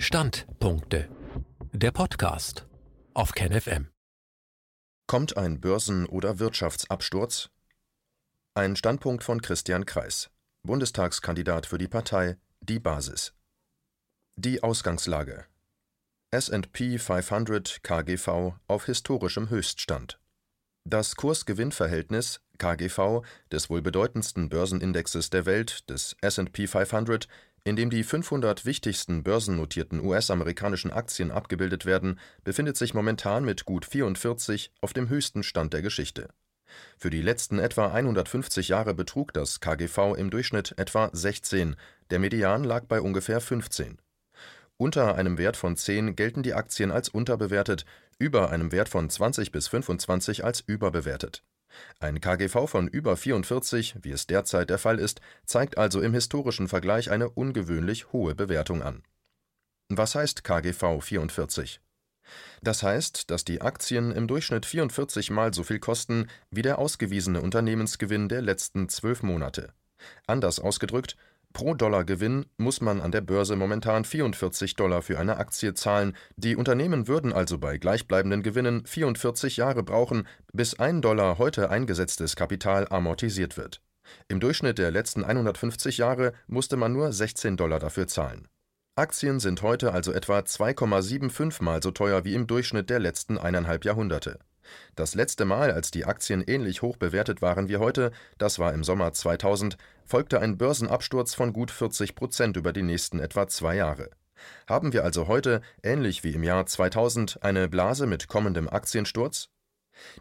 Standpunkte. Der Podcast auf KenFM. Kommt ein Börsen- oder Wirtschaftsabsturz? Ein Standpunkt von Christian Kreis, Bundestagskandidat für die Partei Die Basis. Die Ausgangslage. S&P 500 KGV auf historischem Höchststand. Das Kurs-Gewinn-Verhältnis KGV des wohl bedeutendsten Börsenindexes der Welt, des S&P 500, in dem die 500 wichtigsten börsennotierten US-amerikanischen Aktien abgebildet werden, befindet sich momentan mit gut 44 auf dem höchsten Stand der Geschichte. Für die letzten etwa 150 Jahre betrug das KGV im Durchschnitt etwa 16, der Median lag bei ungefähr 15. Unter einem Wert von 10 gelten die Aktien als unterbewertet, über einem Wert von 20 bis 25 als überbewertet ein KGV von über 44, wie es derzeit der Fall ist, zeigt also im historischen Vergleich eine ungewöhnlich hohe Bewertung an. Was heißt KGV 44? Das heißt, dass die Aktien im Durchschnitt 44 mal so viel kosten wie der ausgewiesene Unternehmensgewinn der letzten zwölf Monate. Anders ausgedrückt, Pro Dollar Gewinn muss man an der Börse momentan 44 Dollar für eine Aktie zahlen, die Unternehmen würden also bei gleichbleibenden Gewinnen 44 Jahre brauchen, bis ein Dollar heute eingesetztes Kapital amortisiert wird. Im Durchschnitt der letzten 150 Jahre musste man nur 16 Dollar dafür zahlen. Aktien sind heute also etwa 2,75 mal so teuer wie im Durchschnitt der letzten eineinhalb Jahrhunderte. Das letzte Mal, als die Aktien ähnlich hoch bewertet waren wie heute, das war im Sommer 2000, folgte ein Börsenabsturz von gut 40 Prozent über die nächsten etwa zwei Jahre. Haben wir also heute, ähnlich wie im Jahr 2000, eine Blase mit kommendem Aktiensturz?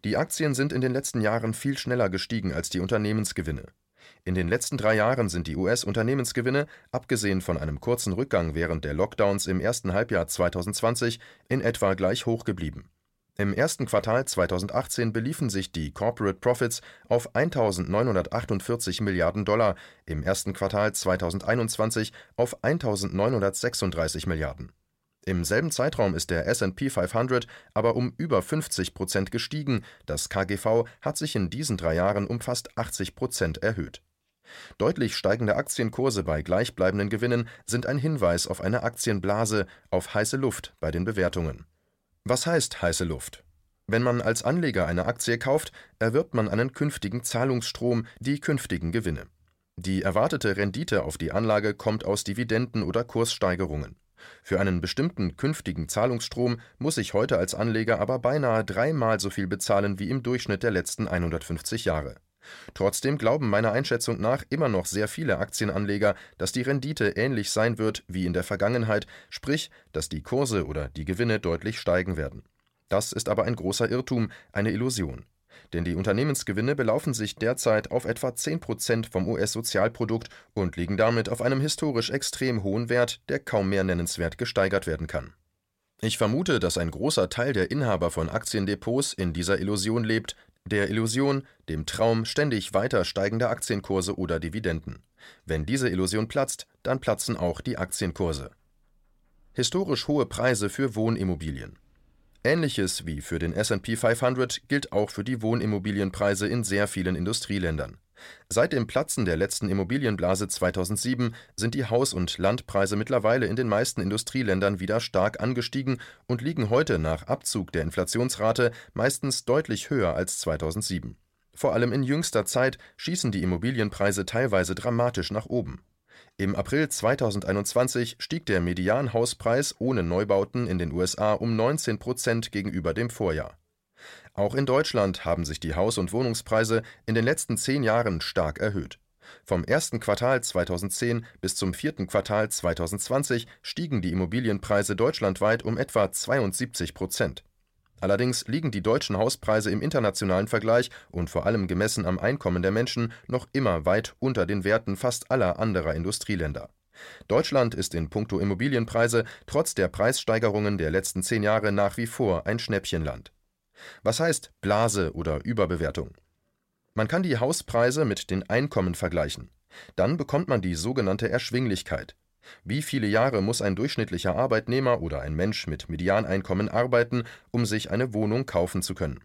Die Aktien sind in den letzten Jahren viel schneller gestiegen als die Unternehmensgewinne. In den letzten drei Jahren sind die US-Unternehmensgewinne, abgesehen von einem kurzen Rückgang während der Lockdowns im ersten Halbjahr 2020, in etwa gleich hoch geblieben. Im ersten Quartal 2018 beliefen sich die Corporate Profits auf 1.948 Milliarden Dollar, im ersten Quartal 2021 auf 1.936 Milliarden. Im selben Zeitraum ist der S&P 500 aber um über 50 Prozent gestiegen, das KGV hat sich in diesen drei Jahren um fast 80 Prozent erhöht. Deutlich steigende Aktienkurse bei gleichbleibenden Gewinnen sind ein Hinweis auf eine Aktienblase, auf heiße Luft bei den Bewertungen. Was heißt heiße Luft? Wenn man als Anleger eine Aktie kauft, erwirbt man einen künftigen Zahlungsstrom, die künftigen Gewinne. Die erwartete Rendite auf die Anlage kommt aus Dividenden oder Kurssteigerungen. Für einen bestimmten künftigen Zahlungsstrom muss ich heute als Anleger aber beinahe dreimal so viel bezahlen wie im Durchschnitt der letzten 150 Jahre. Trotzdem glauben meiner Einschätzung nach immer noch sehr viele Aktienanleger, dass die Rendite ähnlich sein wird wie in der Vergangenheit, sprich, dass die Kurse oder die Gewinne deutlich steigen werden. Das ist aber ein großer Irrtum, eine Illusion. Denn die Unternehmensgewinne belaufen sich derzeit auf etwa 10 Prozent vom US-Sozialprodukt und liegen damit auf einem historisch extrem hohen Wert, der kaum mehr nennenswert gesteigert werden kann. Ich vermute, dass ein großer Teil der Inhaber von Aktiendepots in dieser Illusion lebt, der Illusion, dem Traum ständig weiter steigender Aktienkurse oder Dividenden. Wenn diese Illusion platzt, dann platzen auch die Aktienkurse. Historisch hohe Preise für Wohnimmobilien. Ähnliches wie für den SP 500 gilt auch für die Wohnimmobilienpreise in sehr vielen Industrieländern. Seit dem Platzen der letzten Immobilienblase 2007 sind die Haus- und Landpreise mittlerweile in den meisten Industrieländern wieder stark angestiegen und liegen heute nach Abzug der Inflationsrate meistens deutlich höher als 2007. Vor allem in jüngster Zeit schießen die Immobilienpreise teilweise dramatisch nach oben. Im April 2021 stieg der Medianhauspreis ohne Neubauten in den USA um 19 Prozent gegenüber dem Vorjahr. Auch in Deutschland haben sich die Haus- und Wohnungspreise in den letzten zehn Jahren stark erhöht. Vom ersten Quartal 2010 bis zum vierten Quartal 2020 stiegen die Immobilienpreise deutschlandweit um etwa 72 Prozent. Allerdings liegen die deutschen Hauspreise im internationalen Vergleich und vor allem gemessen am Einkommen der Menschen noch immer weit unter den Werten fast aller anderer Industrieländer. Deutschland ist in puncto Immobilienpreise trotz der Preissteigerungen der letzten zehn Jahre nach wie vor ein Schnäppchenland. Was heißt Blase oder Überbewertung? Man kann die Hauspreise mit den Einkommen vergleichen. Dann bekommt man die sogenannte Erschwinglichkeit. Wie viele Jahre muss ein durchschnittlicher Arbeitnehmer oder ein Mensch mit Medianeinkommen arbeiten, um sich eine Wohnung kaufen zu können?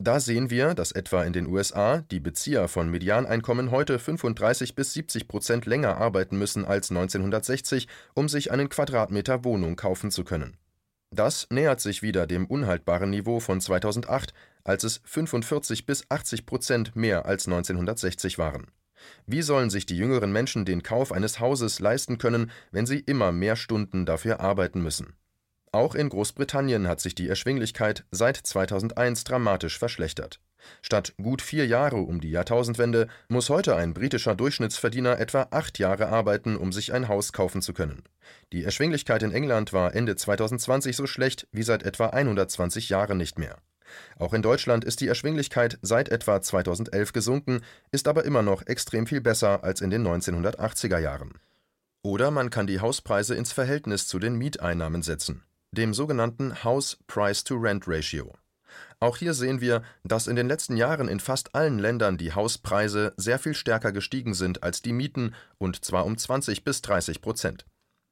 Da sehen wir, dass etwa in den USA die Bezieher von Medianeinkommen heute 35 bis 70 Prozent länger arbeiten müssen als 1960, um sich einen Quadratmeter Wohnung kaufen zu können. Das nähert sich wieder dem unhaltbaren Niveau von 2008, als es 45 bis 80 Prozent mehr als 1960 waren. Wie sollen sich die jüngeren Menschen den Kauf eines Hauses leisten können, wenn sie immer mehr Stunden dafür arbeiten müssen? Auch in Großbritannien hat sich die Erschwinglichkeit seit 2001 dramatisch verschlechtert. Statt gut vier Jahre um die Jahrtausendwende muss heute ein britischer Durchschnittsverdiener etwa acht Jahre arbeiten, um sich ein Haus kaufen zu können. Die Erschwinglichkeit in England war Ende 2020 so schlecht wie seit etwa 120 Jahren nicht mehr. Auch in Deutschland ist die Erschwinglichkeit seit etwa 2011 gesunken, ist aber immer noch extrem viel besser als in den 1980er Jahren. Oder man kann die Hauspreise ins Verhältnis zu den Mieteinnahmen setzen dem sogenannten House Price to Rent Ratio. Auch hier sehen wir, dass in den letzten Jahren in fast allen Ländern die Hauspreise sehr viel stärker gestiegen sind als die Mieten, und zwar um 20 bis 30 Prozent.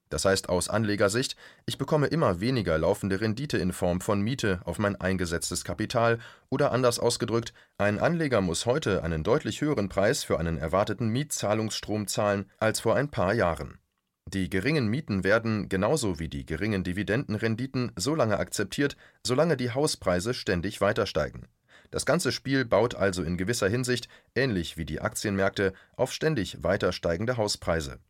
Das heißt aus Anlegersicht, ich bekomme immer weniger laufende Rendite in Form von Miete auf mein eingesetztes Kapital oder anders ausgedrückt, ein Anleger muss heute einen deutlich höheren Preis für einen erwarteten Mietzahlungsstrom zahlen als vor ein paar Jahren. Die geringen Mieten werden, genauso wie die geringen Dividendenrenditen, so lange akzeptiert, solange die Hauspreise ständig weiter steigen. Das ganze Spiel baut also in gewisser Hinsicht, ähnlich wie die Aktienmärkte, auf ständig weiter steigende Hauspreise.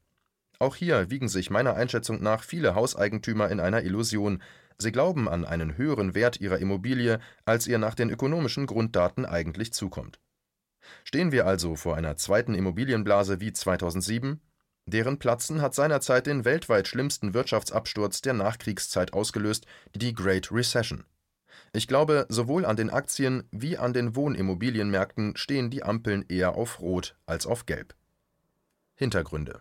Auch hier wiegen sich meiner Einschätzung nach viele Hauseigentümer in einer Illusion. Sie glauben an einen höheren Wert ihrer Immobilie, als ihr nach den ökonomischen Grunddaten eigentlich zukommt. Stehen wir also vor einer zweiten Immobilienblase wie 2007? Deren Platzen hat seinerzeit den weltweit schlimmsten Wirtschaftsabsturz der Nachkriegszeit ausgelöst, die Great Recession. Ich glaube, sowohl an den Aktien wie an den Wohnimmobilienmärkten stehen die Ampeln eher auf Rot als auf Gelb. Hintergründe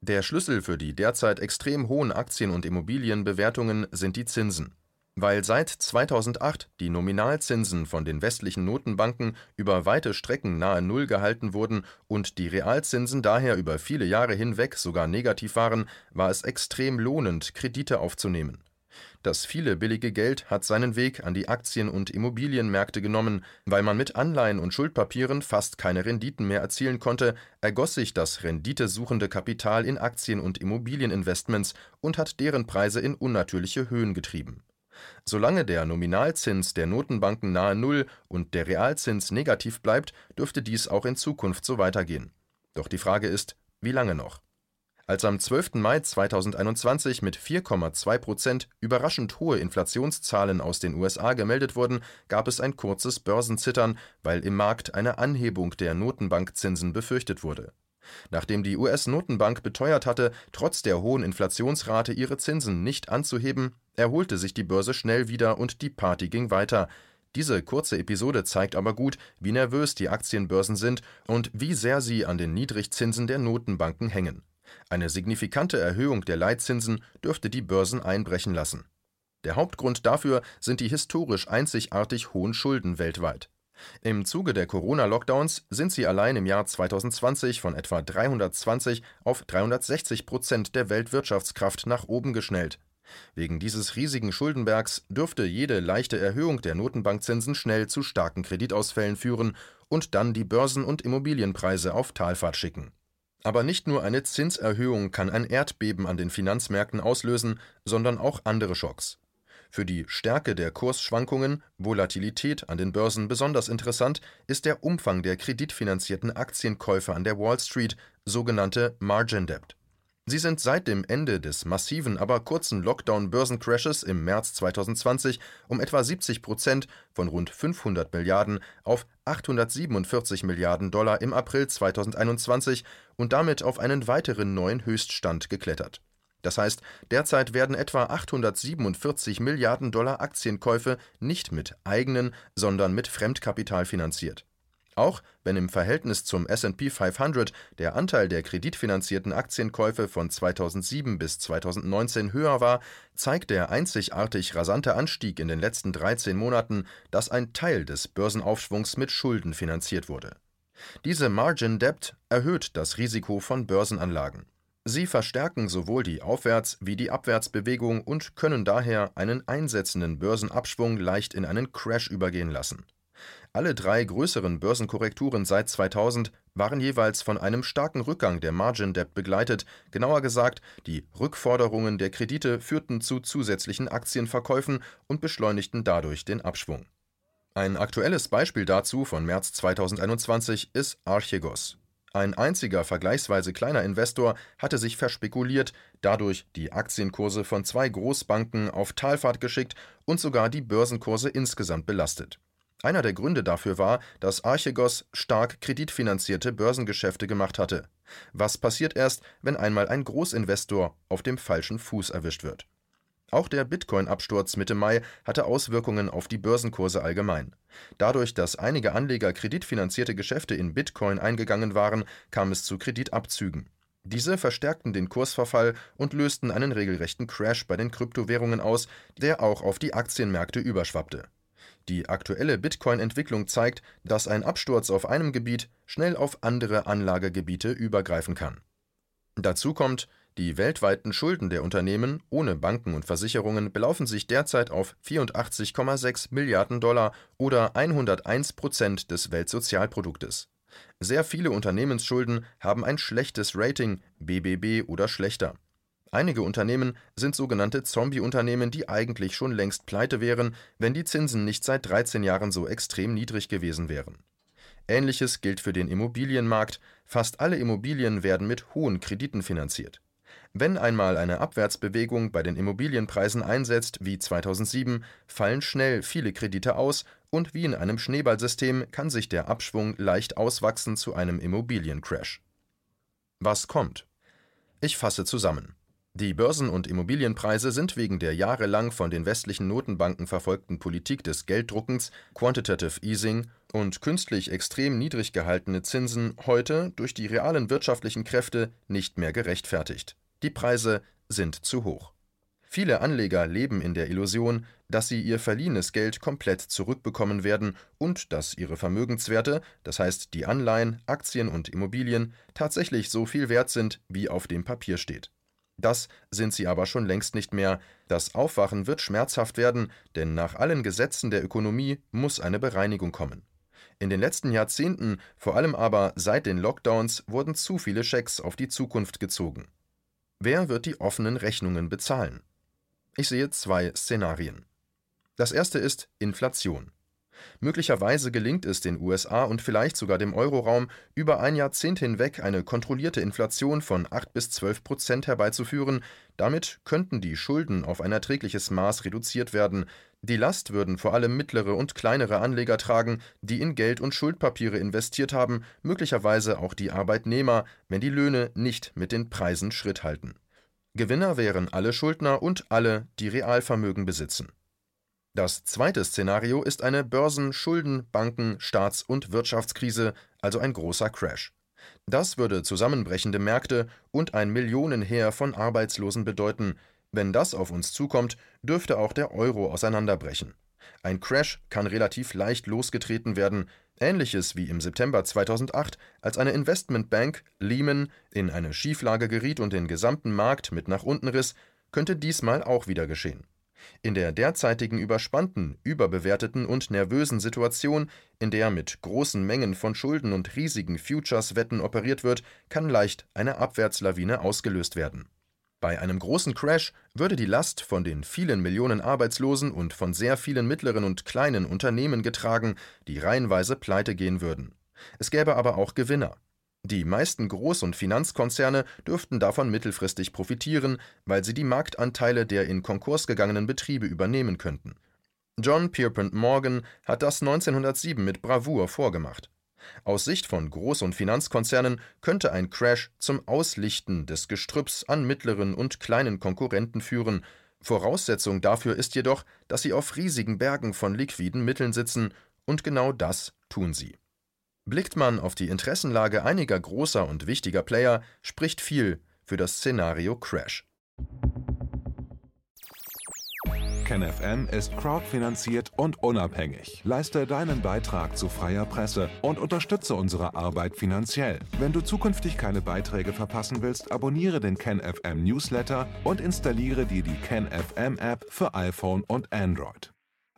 Der Schlüssel für die derzeit extrem hohen Aktien- und Immobilienbewertungen sind die Zinsen weil seit 2008 die Nominalzinsen von den westlichen Notenbanken über weite Strecken nahe Null gehalten wurden und die Realzinsen daher über viele Jahre hinweg sogar negativ waren, war es extrem lohnend, Kredite aufzunehmen. Das viele billige Geld hat seinen Weg an die Aktien- und Immobilienmärkte genommen, weil man mit Anleihen und Schuldpapieren fast keine Renditen mehr erzielen konnte, ergoss sich das renditesuchende Kapital in Aktien- und Immobilieninvestments und hat deren Preise in unnatürliche Höhen getrieben Solange der Nominalzins der Notenbanken nahe Null und der Realzins negativ bleibt, dürfte dies auch in Zukunft so weitergehen. Doch die Frage ist, wie lange noch? Als am 12. Mai 2021 mit 4,2 Prozent überraschend hohe Inflationszahlen aus den USA gemeldet wurden, gab es ein kurzes Börsenzittern, weil im Markt eine Anhebung der Notenbankzinsen befürchtet wurde Nachdem die US-Notenbank beteuert hatte, trotz der hohen Inflationsrate ihre Zinsen nicht anzuheben, erholte sich die Börse schnell wieder und die Party ging weiter. Diese kurze Episode zeigt aber gut, wie nervös die Aktienbörsen sind und wie sehr sie an den Niedrigzinsen der Notenbanken hängen. Eine signifikante Erhöhung der Leitzinsen dürfte die Börsen einbrechen lassen. Der Hauptgrund dafür sind die historisch einzigartig hohen Schulden weltweit. Im Zuge der Corona-Lockdowns sind sie allein im Jahr 2020 von etwa 320 auf 360 Prozent der Weltwirtschaftskraft nach oben geschnellt. Wegen dieses riesigen Schuldenbergs dürfte jede leichte Erhöhung der Notenbankzinsen schnell zu starken Kreditausfällen führen und dann die Börsen- und Immobilienpreise auf Talfahrt schicken. Aber nicht nur eine Zinserhöhung kann ein Erdbeben an den Finanzmärkten auslösen, sondern auch andere Schocks. Für die Stärke der Kursschwankungen (Volatilität) an den Börsen besonders interessant ist der Umfang der kreditfinanzierten Aktienkäufe an der Wall Street, sogenannte Margin Debt. Sie sind seit dem Ende des massiven, aber kurzen Lockdown-Börsencrashes im März 2020 um etwa 70 Prozent von rund 500 Milliarden auf 847 Milliarden Dollar im April 2021 und damit auf einen weiteren neuen Höchststand geklettert das heißt, derzeit werden etwa 847 Milliarden Dollar Aktienkäufe nicht mit eigenen, sondern mit Fremdkapital finanziert. Auch wenn im Verhältnis zum SP 500 der Anteil der kreditfinanzierten Aktienkäufe von 2007 bis 2019 höher war, zeigt der einzigartig rasante Anstieg in den letzten 13 Monaten, dass ein Teil des Börsenaufschwungs mit Schulden finanziert wurde. Diese Margin Debt erhöht das Risiko von Börsenanlagen. Sie verstärken sowohl die Aufwärts- wie die Abwärtsbewegung und können daher einen einsetzenden Börsenabschwung leicht in einen Crash übergehen lassen. Alle drei größeren Börsenkorrekturen seit 2000 waren jeweils von einem starken Rückgang der Margin Debt begleitet, genauer gesagt, die Rückforderungen der Kredite führten zu zusätzlichen Aktienverkäufen und beschleunigten dadurch den Abschwung. Ein aktuelles Beispiel dazu von März 2021 ist Archegos. Ein einziger vergleichsweise kleiner Investor hatte sich verspekuliert, dadurch die Aktienkurse von zwei Großbanken auf Talfahrt geschickt und sogar die Börsenkurse insgesamt belastet. Einer der Gründe dafür war, dass Archegos stark kreditfinanzierte Börsengeschäfte gemacht hatte. Was passiert erst, wenn einmal ein Großinvestor auf dem falschen Fuß erwischt wird? Auch der Bitcoin-Absturz Mitte Mai hatte Auswirkungen auf die Börsenkurse allgemein. Dadurch, dass einige Anleger kreditfinanzierte Geschäfte in Bitcoin eingegangen waren, kam es zu Kreditabzügen. Diese verstärkten den Kursverfall und lösten einen regelrechten Crash bei den Kryptowährungen aus, der auch auf die Aktienmärkte überschwappte. Die aktuelle Bitcoin-Entwicklung zeigt, dass ein Absturz auf einem Gebiet schnell auf andere Anlagegebiete übergreifen kann. Dazu kommt, die weltweiten Schulden der Unternehmen ohne Banken und Versicherungen belaufen sich derzeit auf 84,6 Milliarden Dollar oder 101 Prozent des Weltsozialproduktes. Sehr viele Unternehmensschulden haben ein schlechtes Rating, BBB oder schlechter. Einige Unternehmen sind sogenannte Zombie-Unternehmen, die eigentlich schon längst pleite wären, wenn die Zinsen nicht seit 13 Jahren so extrem niedrig gewesen wären. Ähnliches gilt für den Immobilienmarkt, fast alle Immobilien werden mit hohen Krediten finanziert. Wenn einmal eine Abwärtsbewegung bei den Immobilienpreisen einsetzt, wie 2007, fallen schnell viele Kredite aus und wie in einem Schneeballsystem kann sich der Abschwung leicht auswachsen zu einem Immobiliencrash. Was kommt? Ich fasse zusammen. Die Börsen- und Immobilienpreise sind wegen der jahrelang von den westlichen Notenbanken verfolgten Politik des Gelddruckens, Quantitative Easing und künstlich extrem niedrig gehaltene Zinsen heute durch die realen wirtschaftlichen Kräfte nicht mehr gerechtfertigt. Die Preise sind zu hoch. Viele Anleger leben in der Illusion, dass sie ihr verliehenes Geld komplett zurückbekommen werden und dass ihre Vermögenswerte, das heißt die Anleihen, Aktien und Immobilien, tatsächlich so viel wert sind, wie auf dem Papier steht. Das sind sie aber schon längst nicht mehr. Das Aufwachen wird schmerzhaft werden, denn nach allen Gesetzen der Ökonomie muss eine Bereinigung kommen. In den letzten Jahrzehnten, vor allem aber seit den Lockdowns, wurden zu viele Schecks auf die Zukunft gezogen. Wer wird die offenen Rechnungen bezahlen? Ich sehe zwei Szenarien. Das erste ist Inflation. Möglicherweise gelingt es den USA und vielleicht sogar dem Euroraum, über ein Jahrzehnt hinweg eine kontrollierte Inflation von 8 bis 12 Prozent herbeizuführen. Damit könnten die Schulden auf ein erträgliches Maß reduziert werden. Die Last würden vor allem mittlere und kleinere Anleger tragen, die in Geld und Schuldpapiere investiert haben, möglicherweise auch die Arbeitnehmer, wenn die Löhne nicht mit den Preisen Schritt halten. Gewinner wären alle Schuldner und alle, die Realvermögen besitzen. Das zweite Szenario ist eine Börsen-, Schulden-, Banken-, Staats- und Wirtschaftskrise, also ein großer Crash. Das würde zusammenbrechende Märkte und ein Millionenheer von Arbeitslosen bedeuten. Wenn das auf uns zukommt, dürfte auch der Euro auseinanderbrechen. Ein Crash kann relativ leicht losgetreten werden, ähnliches wie im September 2008, als eine Investmentbank, Lehman, in eine Schieflage geriet und den gesamten Markt mit nach unten riss, könnte diesmal auch wieder geschehen. In der derzeitigen überspannten, überbewerteten und nervösen Situation, in der mit großen Mengen von Schulden und riesigen Futures-Wetten operiert wird, kann leicht eine Abwärtslawine ausgelöst werden. Bei einem großen Crash würde die Last von den vielen Millionen Arbeitslosen und von sehr vielen mittleren und kleinen Unternehmen getragen, die reihenweise pleite gehen würden. Es gäbe aber auch Gewinner. Die meisten Groß- und Finanzkonzerne dürften davon mittelfristig profitieren, weil sie die Marktanteile der in Konkurs gegangenen Betriebe übernehmen könnten. John Pierpont Morgan hat das 1907 mit Bravour vorgemacht. Aus Sicht von Groß- und Finanzkonzernen könnte ein Crash zum Auslichten des Gestrüpps an mittleren und kleinen Konkurrenten führen. Voraussetzung dafür ist jedoch, dass sie auf riesigen Bergen von liquiden Mitteln sitzen, und genau das tun sie. Blickt man auf die Interessenlage einiger großer und wichtiger Player, spricht viel für das Szenario Crash. KenFM ist crowdfinanziert und unabhängig. Leiste deinen Beitrag zu freier Presse und unterstütze unsere Arbeit finanziell. Wenn du zukünftig keine Beiträge verpassen willst, abonniere den KenFM Newsletter und installiere dir die KenFM App für iPhone und Android.